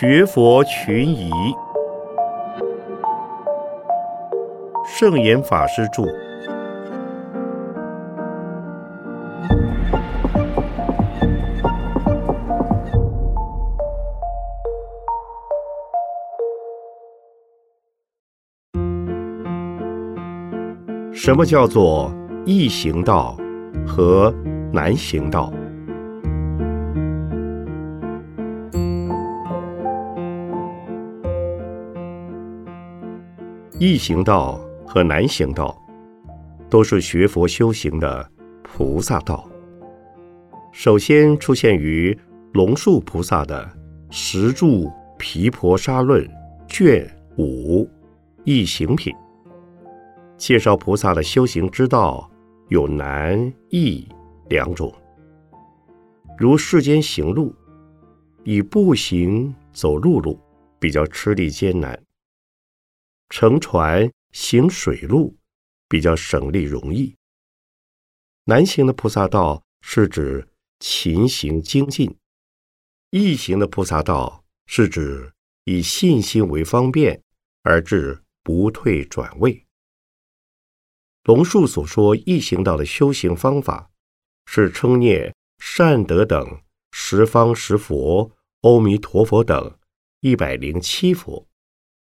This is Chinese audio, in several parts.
学佛群疑，圣严法师著。什么叫做易行道和难行道？易行道和难行道，都是学佛修行的菩萨道。首先出现于龙树菩萨的《十住毗婆沙论》卷五易行品，介绍菩萨的修行之道有难易两种。如世间行路，以步行走陆路，比较吃力艰难。乘船行水路比较省力容易。南行的菩萨道是指勤行精进；易行的菩萨道是指以信心为方便而至不退转位。龙树所说易行道的修行方法，是称念善德等十方十佛、阿弥陀佛等一百零七佛，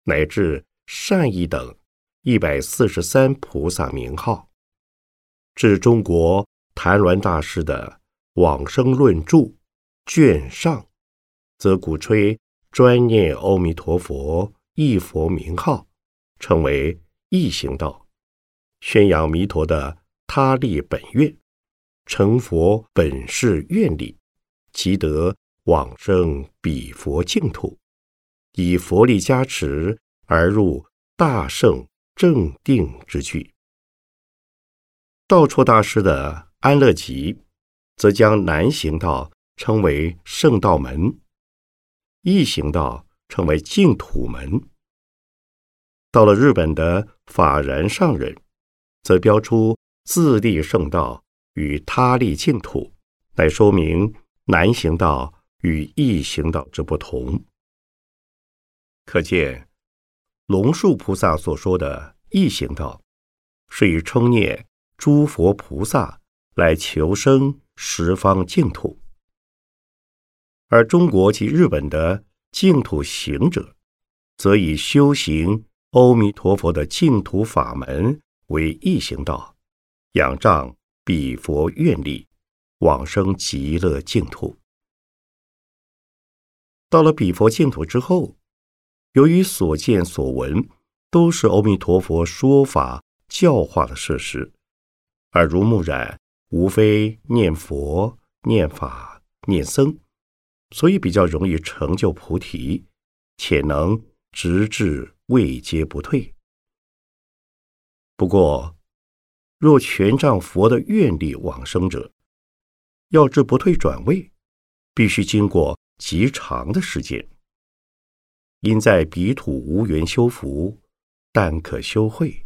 乃至。善意等一百四十三菩萨名号，至中国谭鸾大师的《往生论注》卷上，则鼓吹专念阿弥陀佛一佛名号，称为一行道，宣扬弥陀的他力本愿，成佛本誓愿力，即得往生彼佛净土，以佛力加持。而入大圣正定之句。道绰大师的《安乐集》则将南行道称为圣道门，易行道称为净土门。到了日本的法然上人，则标出自立圣道与他立净土，来说明南行道与易行道之不同。可见。龙树菩萨所说的异行道，是以称念诸佛菩萨来求生十方净土；而中国及日本的净土行者，则以修行阿弥陀佛的净土法门为异行道，仰仗彼佛愿力，往生极乐净土。到了彼佛净土之后。由于所见所闻都是阿弥陀佛说法教化的事实，耳濡目染，无非念佛、念法、念僧，所以比较容易成就菩提，且能直至位阶不退。不过，若全仗佛的愿力往生者，要至不退转位，必须经过极长的时间。因在彼土无缘修福，但可修慧。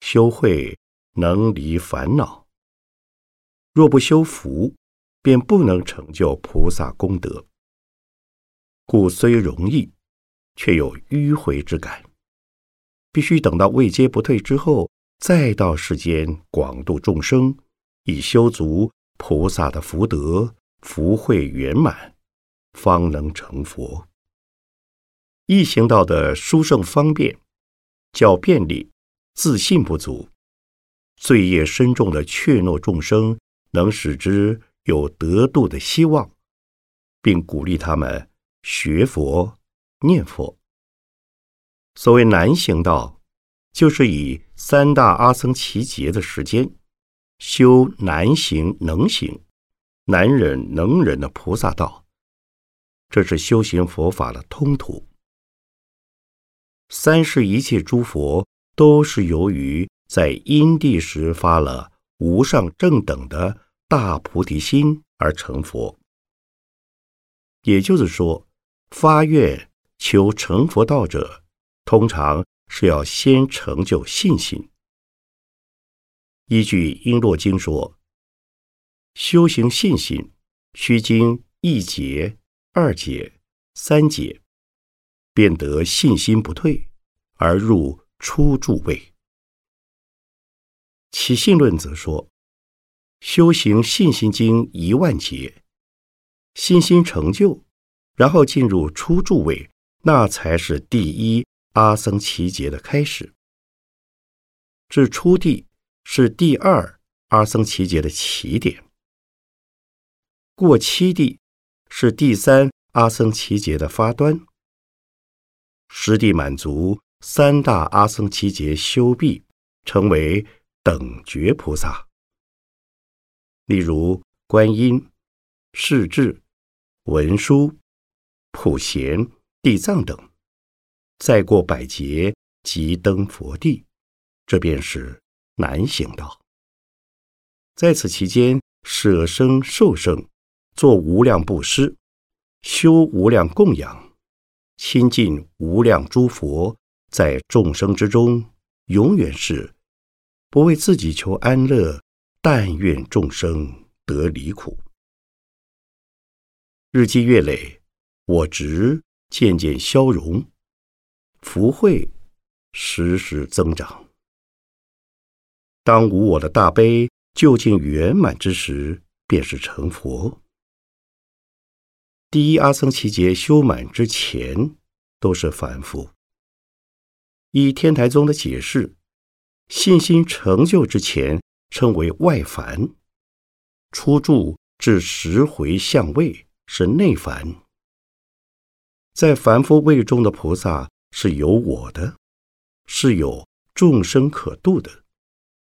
修慧能离烦恼。若不修福，便不能成就菩萨功德。故虽容易，却有迂回之感。必须等到位阶不退之后，再到世间广度众生，以修足菩萨的福德，福慧圆满，方能成佛。易行道的殊胜方便，较便利，自信不足，罪业深重的怯懦众生，能使之有得度的希望，并鼓励他们学佛念佛。所谓难行道，就是以三大阿僧祇劫的时间，修难行能行、难忍能忍的菩萨道，这是修行佛法的通途。三世一切诸佛都是由于在因地时发了无上正等的大菩提心而成佛。也就是说，发愿求成佛道者，通常是要先成就信心。依据《璎珞经》说，修行信心，需经一劫、二劫、三劫，便得信心不退，而入初住位。起信论则说，修行信心经一万劫，信心成就，然后进入初住位，那才是第一阿僧祇劫的开始。至初地是第二阿僧祇劫的起点，过七地是第三阿僧祇劫的发端。十地满足三大阿僧祇劫修毕，成为。等觉菩萨，例如观音、世智、文殊、普贤、地藏等，再过百劫即登佛地，这便是难行道。在此期间，舍生受生，做无量布施，修无量供养，亲近无量诸佛，在众生之中，永远是。不为自己求安乐，但愿众生得离苦。日积月累，我执渐渐消融，福慧时时增长。当无我的大悲究竟圆满之时，便是成佛。第一阿僧祇劫修满之前，都是凡夫。以天台宗的解释。信心成就之前，称为外凡；初住至十回相位是内凡。在凡夫位中的菩萨是有我的，是有众生可度的，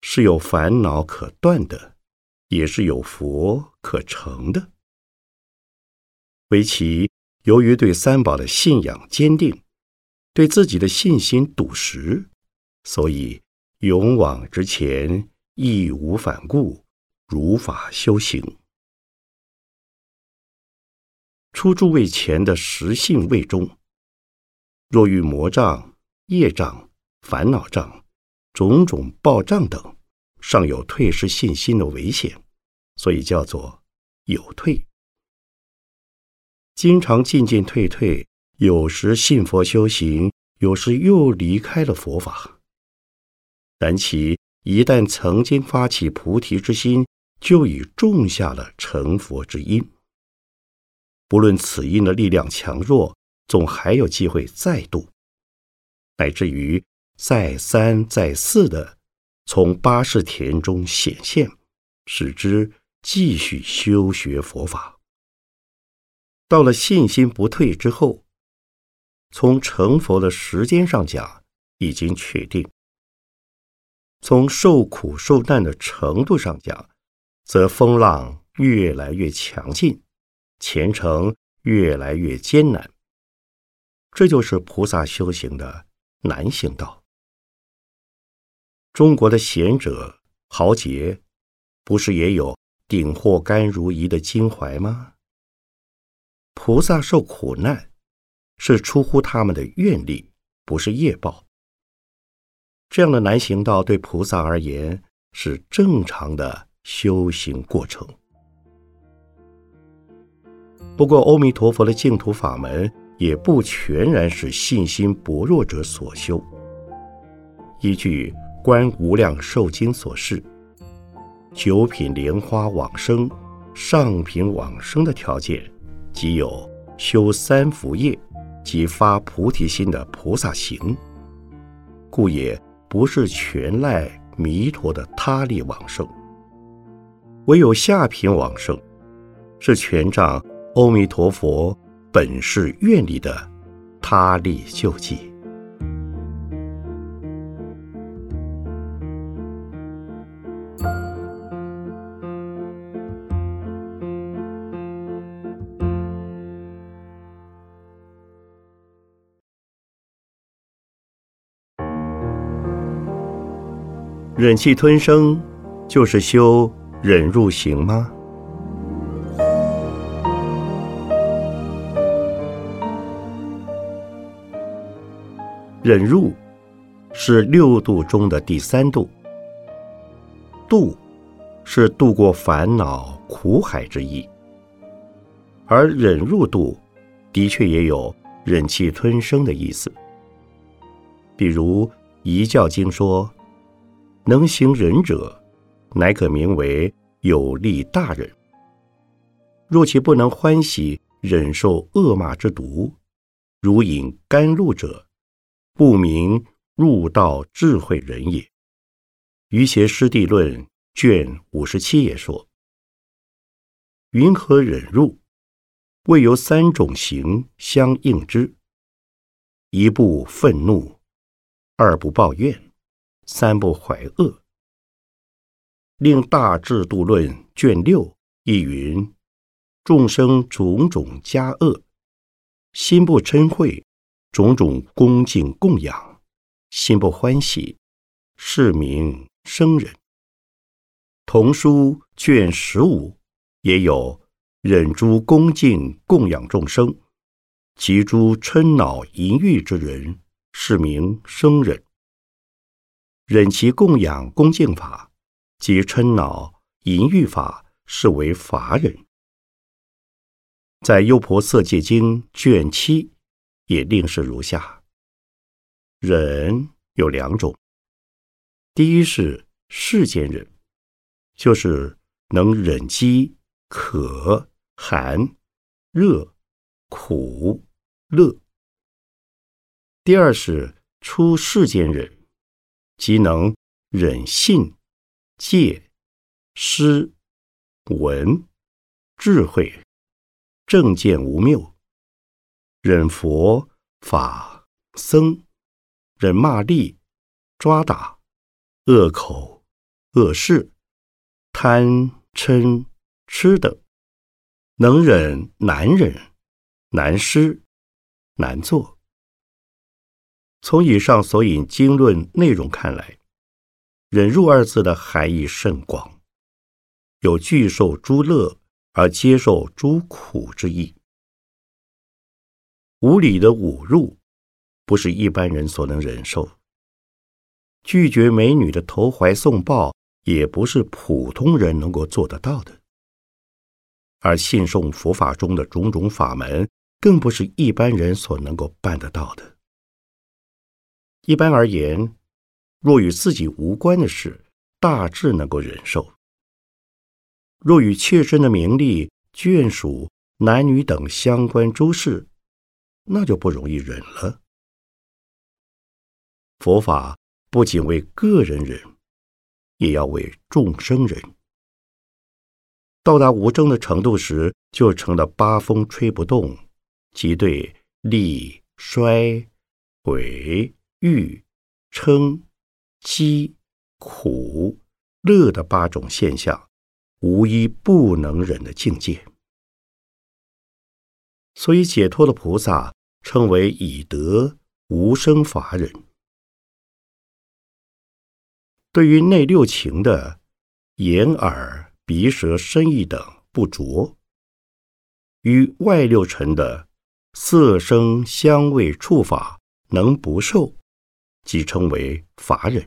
是有烦恼可断的，也是有佛可成的。唯其由于对三宝的信仰坚定，对自己的信心笃实，所以。勇往直前，义无反顾，如法修行。初住位前的实性位中，若遇魔障、业障、烦恼障、种种报障等，尚有退失信心的危险，所以叫做有退。经常进进退退，有时信佛修行，有时又离开了佛法。但其一旦曾经发起菩提之心，就已种下了成佛之因。不论此因的力量强弱，总还有机会再度，乃至于再三再四的从八世田中显现，使之继续修学佛法。到了信心不退之后，从成佛的时间上讲，已经确定。从受苦受难的程度上讲，则风浪越来越强劲，前程越来越艰难。这就是菩萨修行的难行道。中国的贤者豪杰，不是也有顶祸甘如饴的襟怀吗？菩萨受苦难，是出乎他们的愿力，不是业报。这样的难行道对菩萨而言是正常的修行过程。不过，阿弥陀佛的净土法门也不全然是信心薄弱者所修。依据《观无量寿经》所示，九品莲花往生、上品往生的条件，即有修三福业及发菩提心的菩萨行，故也。不是全赖弥陀的他力往生，唯有下品往生，是全仗阿弥陀佛本是愿力的他力救济。忍气吞声，就是修忍入行吗？忍入是六度中的第三度，度是度过烦恼苦海之意，而忍入度的确也有忍气吞声的意思。比如《一教经》说：“能行忍者，乃可名为有力大人。若其不能欢喜忍受恶骂之毒，如饮甘露者，不明入道智慧人也。”《余邪师地论》卷五十七也说：“云何忍入？未由三种行相应之：一不愤怒。”二不抱怨，三不怀恶。令大制度论卷六亦云：众生种种加恶，心不嗔恚，种种恭敬供养，心不欢喜，是名生人。童书卷十五也有忍诸恭敬供养众生，及诸嗔恼淫欲之人。是名生人，忍其供养恭敬法及嗔恼淫欲法，是为法忍。在《优婆塞戒经》卷七也另是如下：忍有两种，第一是世间忍，就是能忍饥、渴、寒、热、苦、乐。第二是出世间忍，即能忍信、戒、施、闻、智慧、正见无谬，忍佛法僧，忍骂力、抓打、恶口、恶事、贪嗔痴等，能忍难忍、难施、难做。从以上所引经论内容看来，“忍辱”二字的含义甚广，有拒受诸乐而接受诸苦之意。无理的侮辱，不是一般人所能忍受；拒绝美女的投怀送抱，也不是普通人能够做得到的。而信奉佛法中的种种法门，更不是一般人所能够办得到的。一般而言，若与自己无关的事，大致能够忍受；若与切身的名利、眷属、男女等相关诸事，那就不容易忍了。佛法不仅为个人忍，也要为众生忍。到达无争的程度时，就成了八风吹不动，即对利、衰、毁。欲、嗔、饥、苦、乐的八种现象，无一不能忍的境界。所以，解脱的菩萨称为以德无生法忍。对于内六情的眼、耳、鼻、舌、身、意等不着，与外六尘的色、声、香味、触法能不受。即称为法忍。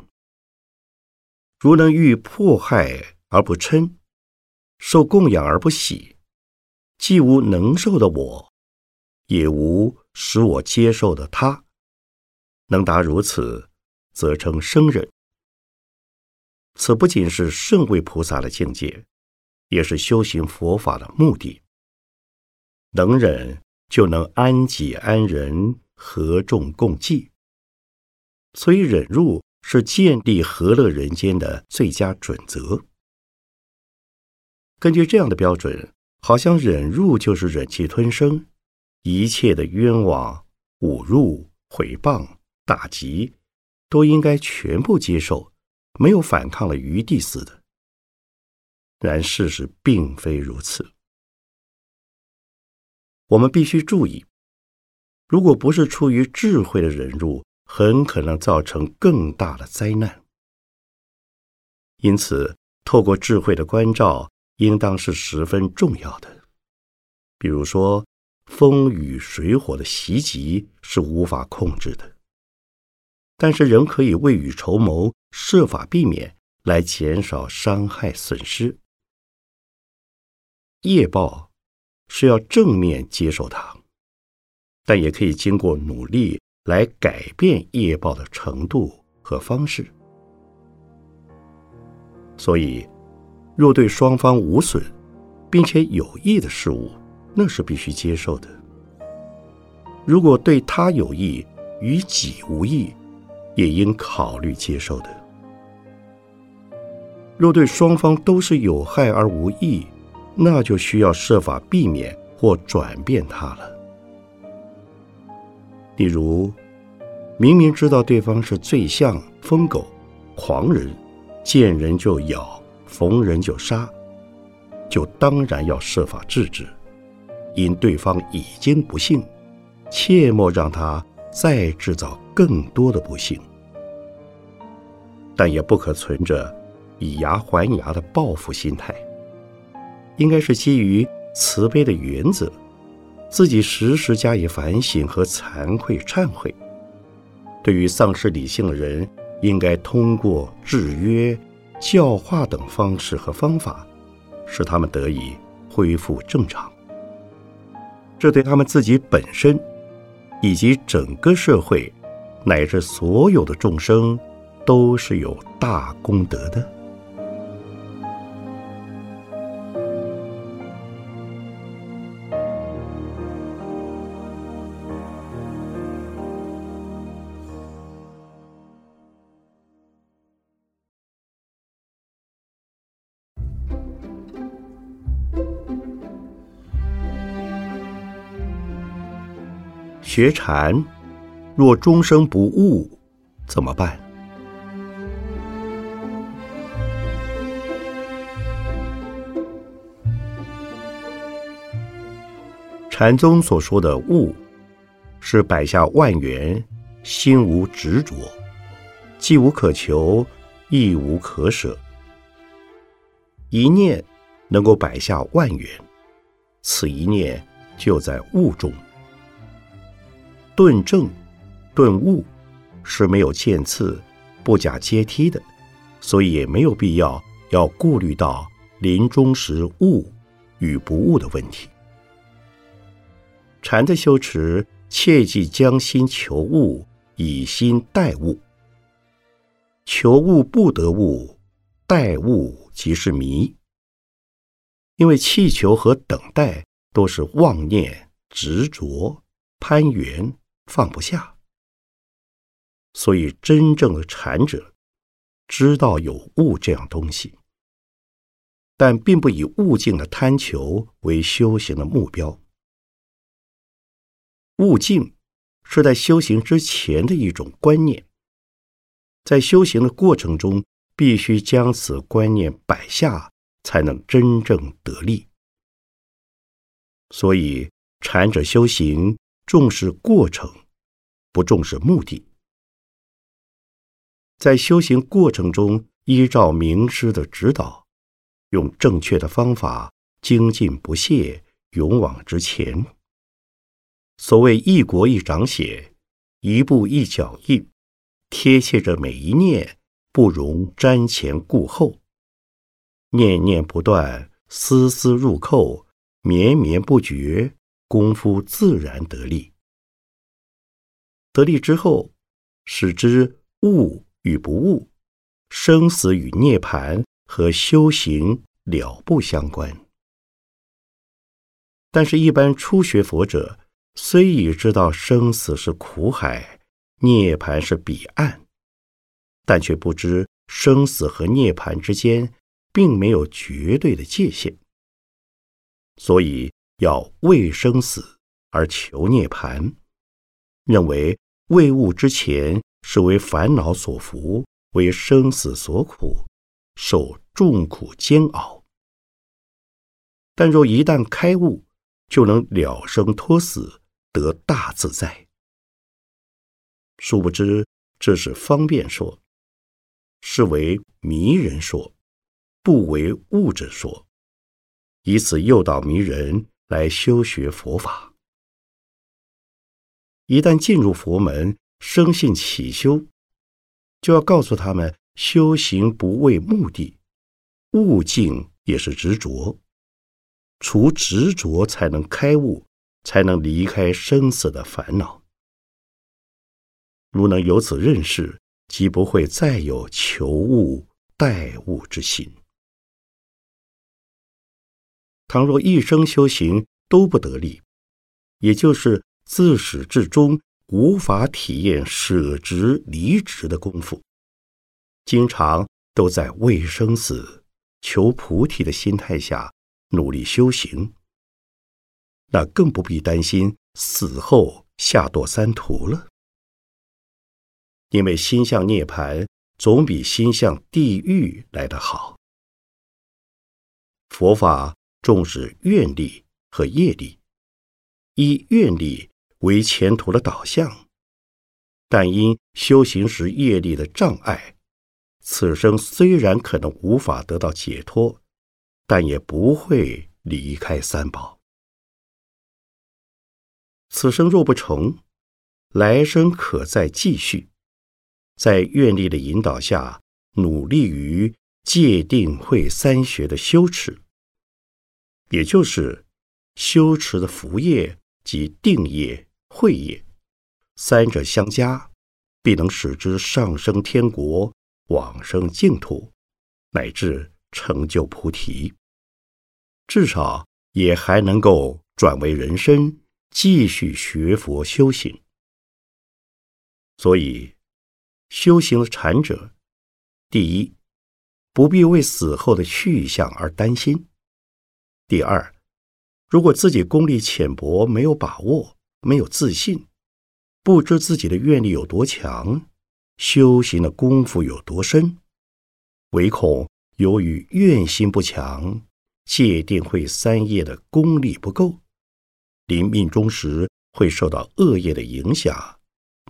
如能遇迫害而不嗔，受供养而不喜，既无能受的我，也无使我接受的他，能达如此，则称生忍。此不仅是圣位菩萨的境界，也是修行佛法的目的。能忍，就能安己安人，和众共济。所以，忍辱是建立和乐人间的最佳准则。根据这样的标准，好像忍辱就是忍气吞声，一切的冤枉、侮辱、毁谤、打击，都应该全部接受，没有反抗的余地似的。然事实并非如此。我们必须注意，如果不是出于智慧的忍辱，很可能造成更大的灾难，因此，透过智慧的关照，应当是十分重要的。比如说，风雨水火的袭击是无法控制的，但是仍可以未雨绸缪，设法避免，来减少伤害损失。业报是要正面接受它，但也可以经过努力来改变业报的程度和方式。所以，若对双方无损，并且有益的事物，那是必须接受的；如果对他有益，与己无益，也应考虑接受的。若对双方都是有害而无益，那就需要设法避免或转变它了。例如，明明知道对方是醉象、疯狗、狂人，见人就咬，逢人就杀，就当然要设法制止。因对方已经不幸，切莫让他再制造更多的不幸。但也不可存着。以牙还牙的报复心态，应该是基于慈悲的原则，自己时时加以反省和惭愧忏悔。对于丧失理性的人，应该通过制约、教化等方式和方法，使他们得以恢复正常。这对他们自己本身，以及整个社会，乃至所有的众生，都是有大功德的。学禅，若终生不悟，怎么办？禅宗所说的悟，是摆下万缘，心无执着，既无可求，亦无可舍。一念能够摆下万缘，此一念就在悟中。顿正、顿悟是没有渐次、不假阶梯的，所以也没有必要要顾虑到临终时悟与不悟的问题。禅的修持，切忌将心求悟，以心待悟。求悟不得悟，待悟即是迷。因为气求和等待都是妄念、执着、攀缘。放不下，所以真正的禅者知道有物这样东西，但并不以物境的贪求为修行的目标。物境是在修行之前的一种观念，在修行的过程中，必须将此观念摆下，才能真正得力。所以，禅者修行。重视过程，不重视目的。在修行过程中，依照名师的指导，用正确的方法，精进不懈，勇往直前。所谓一国一掌写，一步一脚印，贴切着每一念，不容瞻前顾后，念念不断，丝丝入扣，绵绵不绝。功夫自然得力，得力之后，使之悟与不悟，生死与涅盘和修行了不相关。但是，一般初学佛者虽已知道生死是苦海，涅盘是彼岸，但却不知生死和涅盘之间并没有绝对的界限，所以。要为生死而求涅盘，认为未悟之前是为烦恼所缚，为生死所苦，受众苦煎熬。但若一旦开悟，就能了生脱死，得大自在。殊不知，这是方便说，是为迷人说，不为悟者说，以此诱导迷人。来修学佛法，一旦进入佛门，生信起修，就要告诉他们：修行不为目的，悟境也是执着，除执着才能开悟，才能离开生死的烦恼。如能由此认识，即不会再有求物待物之心。倘若一生修行都不得力，也就是自始至终无法体验舍执离执的功夫，经常都在为生死、求菩提的心态下努力修行，那更不必担心死后下堕三途了。因为心向涅槃总比心向地狱来得好。佛法重视愿力和业力，以愿力为前途的导向，但因修行时业力的障碍，此生虽然可能无法得到解脱，但也不会离开三宝。此生若不成，来生可再继续。在愿力的引导下，努力于戒定慧三学的修持，也就是修持的福业及定业、慧业三者相加，必能使之上升天国、往生净土，乃至成就菩提。至少也还能够转为人身，继续学佛修行。所以。修行的禅者，第一，不必为死后的去向而担心；第二，如果自己功力浅薄，没有把握，没有自信，不知自己的愿力有多强，修行的功夫有多深，唯恐由于愿心不强，戒定慧三业的功力不够，临命终时会受到恶业的影响，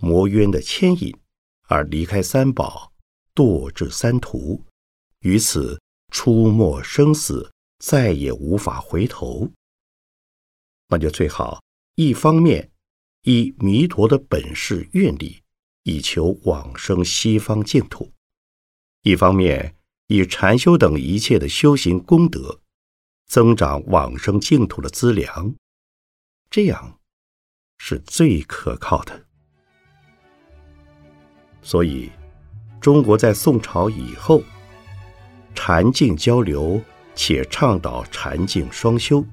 魔冤的牵引。而离开三宝，堕至三途，于此出没生死，再也无法回头。那就最好一方面以弥陀的本事愿力，以求往生西方净土；一方面以禅修等一切的修行功德，增长往生净土的资粮。这样是最可靠的。所以，中国在宋朝以后，禅净交流，且倡导禅净双修，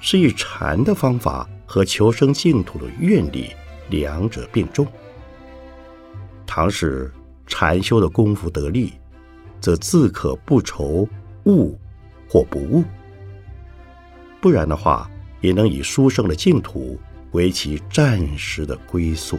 是以禅的方法和求生净土的愿力两者并重。倘使禅修的功夫得力，则自可不愁悟或不悟；不然的话，也能以书生的净土为其暂时的归宿。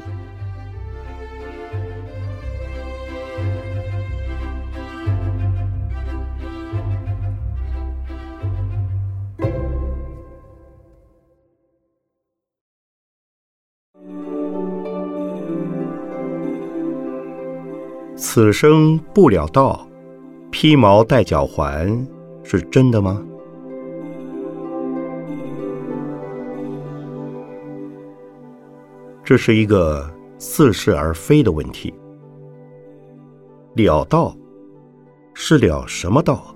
此生不了道，披毛戴脚环，是真的吗？这是一个似是而非的问题。了道是了什么道？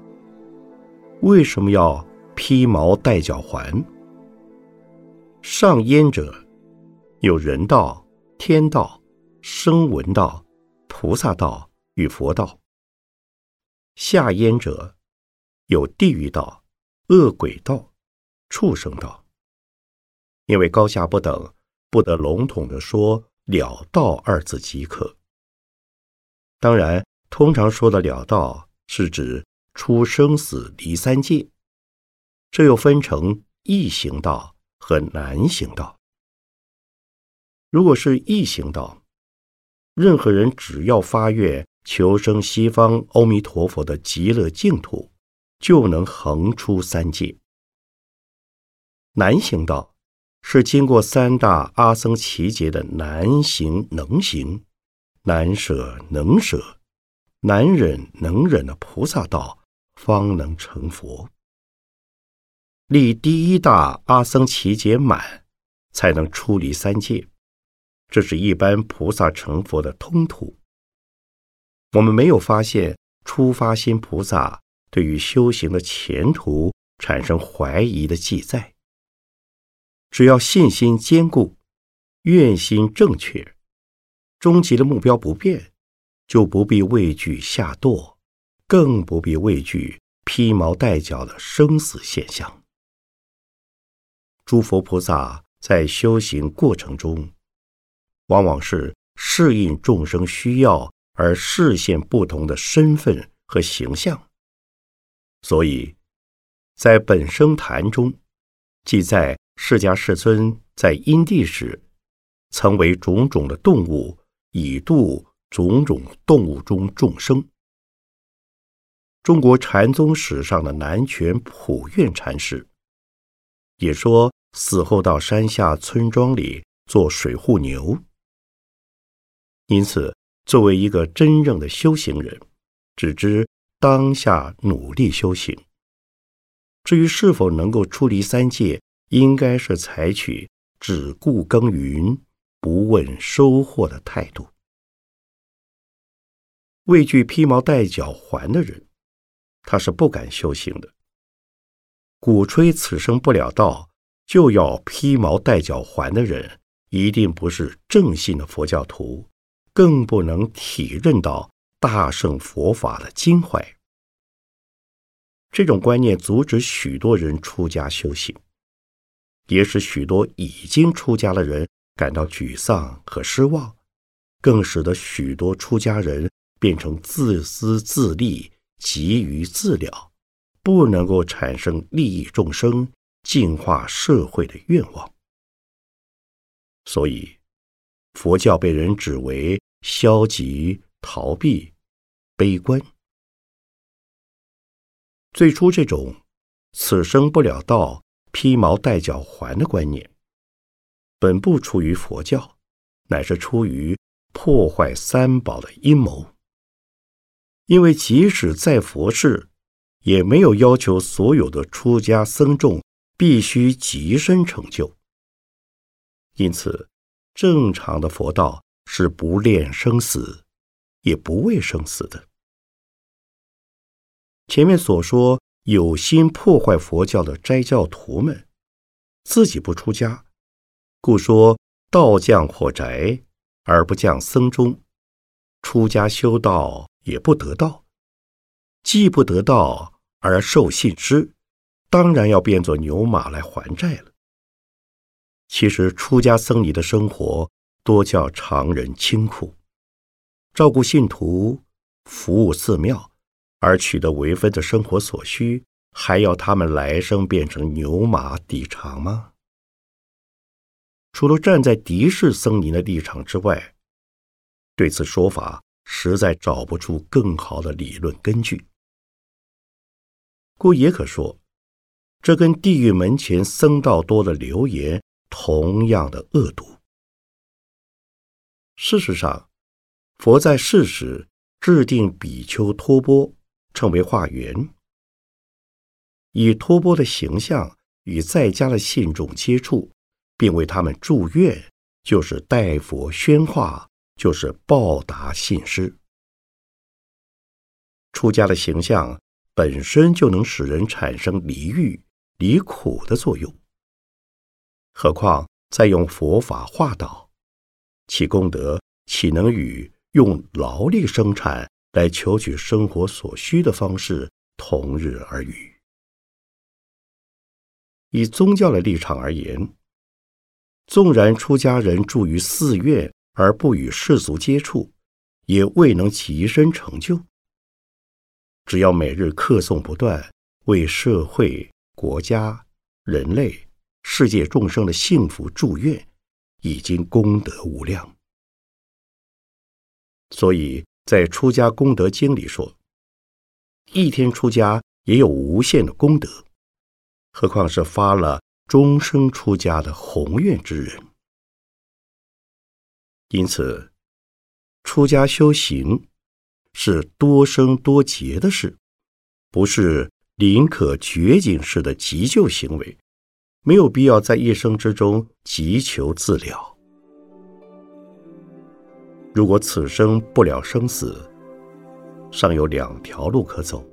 为什么要披毛戴脚环？上焉者有人道、天道、声闻道。菩萨道与佛道，下焉者有地狱道、恶鬼道、畜生道。因为高下不等，不得笼统的说“了道”二字即可。当然，通常说的了道，是指出生死离三界。这又分成易行道和难行道。如果是易行道，任何人只要发愿求生西方阿弥陀佛的极乐净土，就能横出三界。难行道是经过三大阿僧祇劫的难行能行、难舍能舍、难忍能忍的菩萨道，方能成佛。立第一大阿僧祇劫满，才能出离三界。这是一般菩萨成佛的通途。我们没有发现初发心菩萨对于修行的前途产生怀疑的记载。只要信心坚固，愿心正确，终极的目标不变，就不必畏惧下堕，更不必畏惧披毛戴角的生死现象。诸佛菩萨在修行过程中，往往是适应众生需要而视现不同的身份和形象，所以，在本生坛中记载。释迦世尊在因地时，曾为种种的动物，以度种种动物中众生。中国禅宗史上的南泉普愿禅师，也说死后到山下村庄里做水护牛。因此，作为一个真正的修行人，只知当下努力修行。至于是否能够出离三界，应该是采取只顾耕耘、不问收获的态度。畏惧披毛戴脚环的人，他是不敢修行的。鼓吹此生不了道就要披毛戴脚环的人，一定不是正信的佛教徒，更不能体认到大圣佛法的精怀。这种观念阻止许多人出家修行。也使许多已经出家的人感到沮丧和失望，更使得许多出家人变成自私自利、急于自了，不能够产生利益众生、净化社会的愿望。所以，佛教被人指为消极、逃避、悲观。最初，这种此生不了道。披毛戴角还的观念，本不出于佛教，乃是出于破坏三宝的阴谋。因为即使在佛世，也没有要求所有的出家僧众必须极深成就。因此，正常的佛道是不恋生死，也不畏生死的。前面所说。有心破坏佛教的斋教徒们，自己不出家，故说道降火宅而不降僧中；出家修道也不得道，既不得道而受信施，当然要变作牛马来还债了。其实出家僧尼的生活多叫常人清苦，照顾信徒，服务寺庙。而取得为分的生活所需，还要他们来生变成牛马抵偿吗？除了站在敌视僧尼的立场之外，对此说法实在找不出更好的理论根据。故也可说，这跟地狱门前僧道多的流言同样的恶毒。事实上，佛在世时制定比丘托钵。称为化缘，以托钵的形象与在家的信众接触，并为他们祝愿，就是代佛宣化，就是报答信施。出家的形象本身就能使人产生离欲、离苦的作用，何况再用佛法化导，其功德岂能与用劳力生产？来求取生活所需的方式同日而语。以宗教的立场而言，纵然出家人住于寺院而不与世俗接触，也未能提升成就。只要每日课诵不断，为社会、国家、人类、世界众生的幸福祝愿，已经功德无量。所以。在《出家功德经》里说，一天出家也有无限的功德，何况是发了终生出家的宏愿之人。因此，出家修行是多生多劫的事，不是临可绝景式的急救行为，没有必要在一生之中急求自了。如果此生不了生死，尚有两条路可走：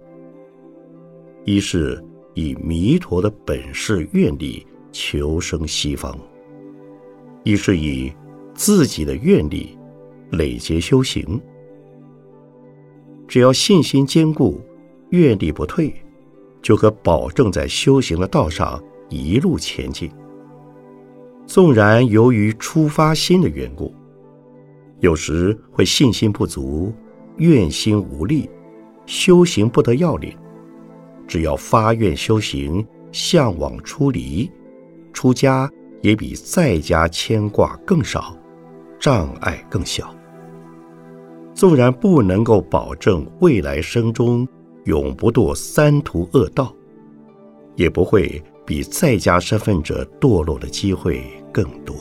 一是以弥陀的本事愿力求生西方。一是以自己的愿力累劫修行，只要信心坚固，愿力不退，就可保证在修行的道上一路前进。纵然由于出发心的缘故，有时会信心不足，愿心无力，修行不得要领。只要发愿修行，向往出离，出家也比在家牵挂更少，障碍更小。纵然不能够保证未来生中永不堕三途恶道，也不会比在家身份者堕落的机会更多。